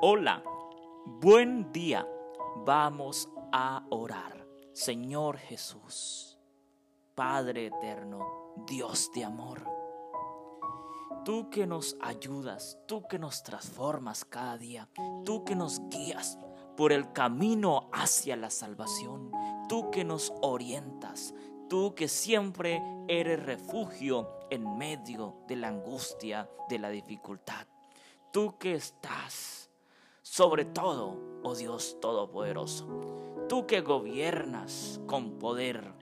Hola, buen día. Vamos a orar. Señor Jesús, Padre eterno, Dios de amor. Tú que nos ayudas, tú que nos transformas cada día, tú que nos guías por el camino hacia la salvación, tú que nos orientas, tú que siempre eres refugio en medio de la angustia, de la dificultad, tú que estás sobre todo, oh Dios Todopoderoso, tú que gobiernas con poder.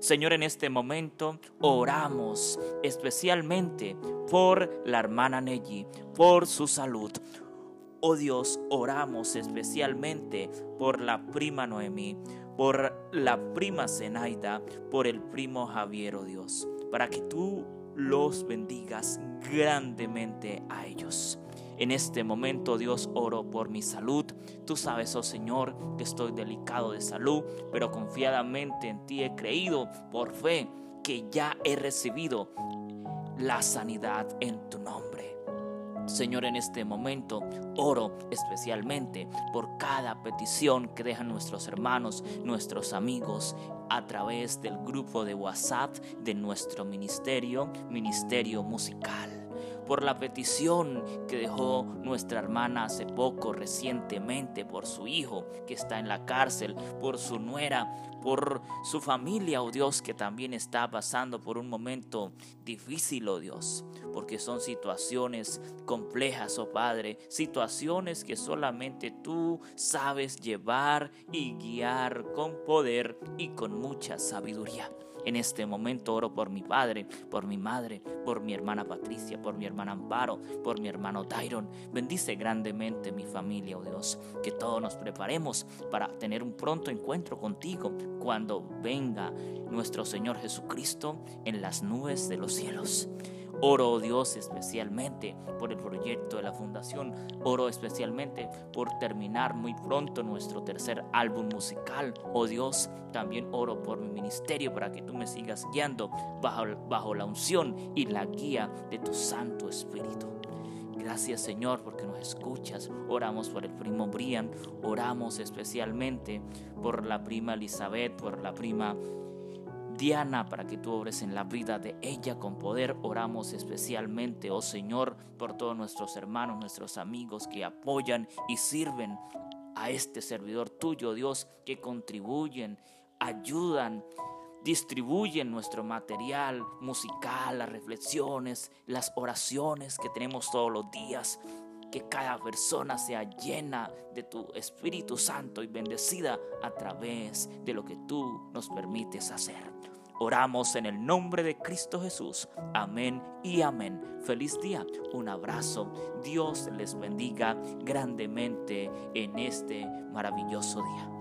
Señor, en este momento oramos especialmente por la hermana Nelly, por su salud. Oh Dios, oramos especialmente por la prima Noemí, por la prima Zenaida, por el primo Javier, oh Dios, para que tú los bendigas grandemente a ellos. En este momento, Dios, oro por mi salud. Tú sabes, oh Señor, que estoy delicado de salud, pero confiadamente en ti he creído por fe que ya he recibido la sanidad en tu nombre. Señor, en este momento oro especialmente por cada petición que dejan nuestros hermanos, nuestros amigos a través del grupo de WhatsApp de nuestro ministerio, Ministerio Musical por la petición que dejó nuestra hermana hace poco, recientemente, por su hijo que está en la cárcel, por su nuera, por su familia, oh Dios, que también está pasando por un momento difícil, oh Dios, porque son situaciones complejas, oh Padre, situaciones que solamente tú sabes llevar y guiar con poder y con mucha sabiduría. En este momento oro por mi padre, por mi madre, por mi hermana Patricia, por mi hermana Amparo, por mi hermano Tyron. Bendice grandemente mi familia, oh Dios. Que todos nos preparemos para tener un pronto encuentro contigo cuando venga nuestro Señor Jesucristo en las nubes de los cielos. Oro, Dios, especialmente por el proyecto de la fundación. Oro especialmente por terminar muy pronto nuestro tercer álbum musical. Oh Dios, también oro por mi ministerio para que tú me sigas guiando bajo, bajo la unción y la guía de tu Santo Espíritu. Gracias Señor porque nos escuchas. Oramos por el primo Brian. Oramos especialmente por la prima Elizabeth, por la prima Diana, para que tú obres en la vida de ella con poder. Oramos especialmente, oh Señor, por todos nuestros hermanos, nuestros amigos que apoyan y sirven a este servidor tuyo, Dios, que contribuyen, ayudan, distribuyen nuestro material musical, las reflexiones, las oraciones que tenemos todos los días. Que cada persona sea llena de tu Espíritu Santo y bendecida a través de lo que tú nos permites hacer. Oramos en el nombre de Cristo Jesús. Amén y amén. Feliz día. Un abrazo. Dios les bendiga grandemente en este maravilloso día.